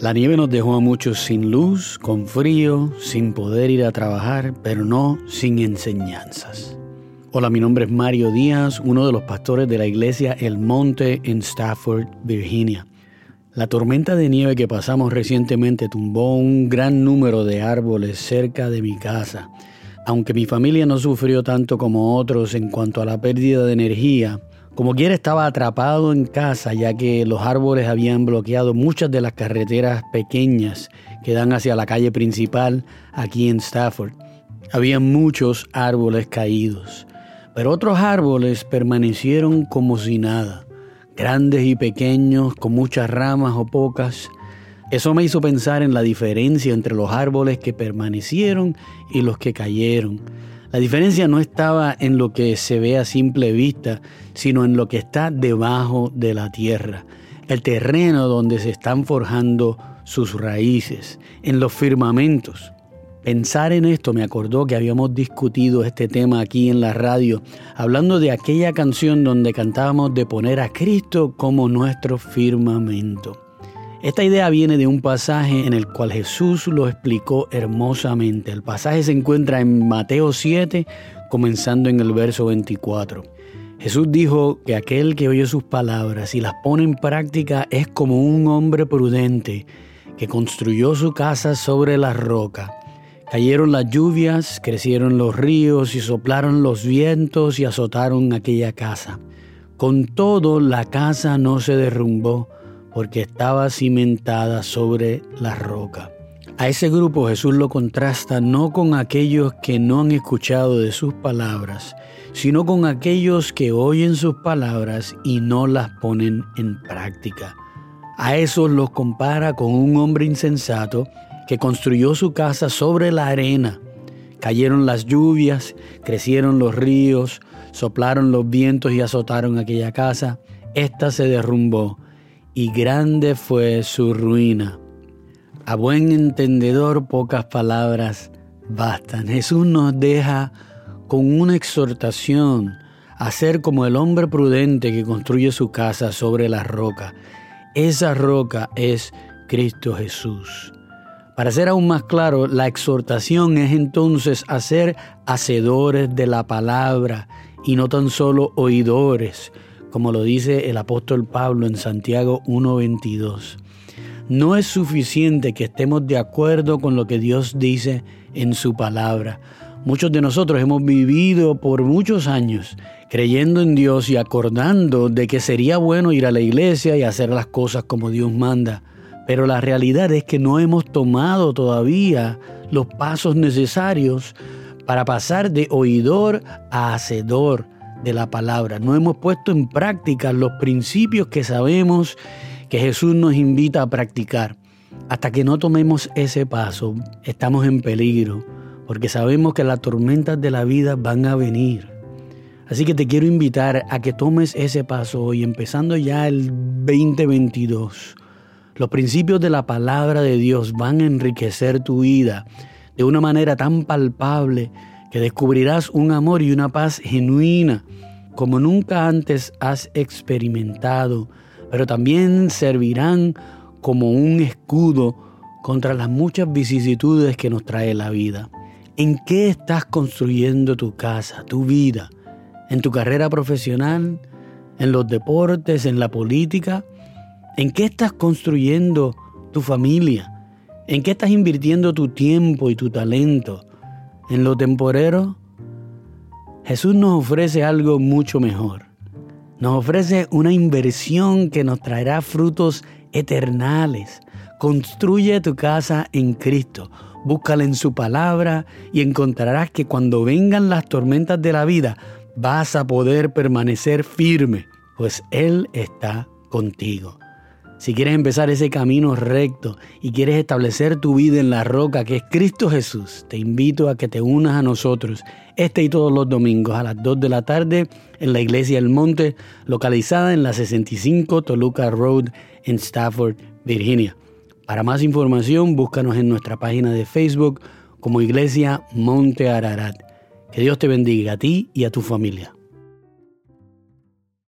La nieve nos dejó a muchos sin luz, con frío, sin poder ir a trabajar, pero no sin enseñanzas. Hola, mi nombre es Mario Díaz, uno de los pastores de la iglesia El Monte en Stafford, Virginia. La tormenta de nieve que pasamos recientemente tumbó un gran número de árboles cerca de mi casa. Aunque mi familia no sufrió tanto como otros en cuanto a la pérdida de energía, como quiera estaba atrapado en casa ya que los árboles habían bloqueado muchas de las carreteras pequeñas que dan hacia la calle principal aquí en Stafford. Había muchos árboles caídos, pero otros árboles permanecieron como si nada, grandes y pequeños, con muchas ramas o pocas. Eso me hizo pensar en la diferencia entre los árboles que permanecieron y los que cayeron. La diferencia no estaba en lo que se ve a simple vista, sino en lo que está debajo de la tierra, el terreno donde se están forjando sus raíces, en los firmamentos. Pensar en esto me acordó que habíamos discutido este tema aquí en la radio, hablando de aquella canción donde cantábamos de poner a Cristo como nuestro firmamento. Esta idea viene de un pasaje en el cual Jesús lo explicó hermosamente. El pasaje se encuentra en Mateo 7, comenzando en el verso 24. Jesús dijo que aquel que oye sus palabras y las pone en práctica es como un hombre prudente que construyó su casa sobre la roca. Cayeron las lluvias, crecieron los ríos y soplaron los vientos y azotaron aquella casa. Con todo, la casa no se derrumbó porque estaba cimentada sobre la roca. A ese grupo Jesús lo contrasta no con aquellos que no han escuchado de sus palabras, sino con aquellos que oyen sus palabras y no las ponen en práctica. A esos los compara con un hombre insensato que construyó su casa sobre la arena. Cayeron las lluvias, crecieron los ríos, soplaron los vientos y azotaron aquella casa. Esta se derrumbó y grande fue su ruina. A buen entendedor pocas palabras bastan. Jesús nos deja con una exhortación a ser como el hombre prudente que construye su casa sobre la roca. Esa roca es Cristo Jesús. Para ser aún más claro, la exhortación es entonces a ser hacedores de la palabra y no tan solo oidores, como lo dice el apóstol Pablo en Santiago 1.22. No es suficiente que estemos de acuerdo con lo que Dios dice en su palabra. Muchos de nosotros hemos vivido por muchos años creyendo en Dios y acordando de que sería bueno ir a la iglesia y hacer las cosas como Dios manda. Pero la realidad es que no hemos tomado todavía los pasos necesarios para pasar de oidor a hacedor de la palabra. No hemos puesto en práctica los principios que sabemos que Jesús nos invita a practicar. Hasta que no tomemos ese paso, estamos en peligro, porque sabemos que las tormentas de la vida van a venir. Así que te quiero invitar a que tomes ese paso hoy, empezando ya el 2022. Los principios de la palabra de Dios van a enriquecer tu vida de una manera tan palpable que descubrirás un amor y una paz genuina como nunca antes has experimentado, pero también servirán como un escudo contra las muchas vicisitudes que nos trae la vida. ¿En qué estás construyendo tu casa, tu vida? ¿En tu carrera profesional? ¿En los deportes? ¿En la política? ¿En qué estás construyendo tu familia? ¿En qué estás invirtiendo tu tiempo y tu talento? En lo temporero, Jesús nos ofrece algo mucho mejor. Nos ofrece una inversión que nos traerá frutos eternales. Construye tu casa en Cristo. Búscala en su palabra y encontrarás que cuando vengan las tormentas de la vida vas a poder permanecer firme, pues Él está contigo. Si quieres empezar ese camino recto y quieres establecer tu vida en la roca que es Cristo Jesús, te invito a que te unas a nosotros este y todos los domingos a las 2 de la tarde en la Iglesia del Monte, localizada en la 65 Toluca Road en Stafford, Virginia. Para más información, búscanos en nuestra página de Facebook como Iglesia Monte Ararat. Que Dios te bendiga a ti y a tu familia.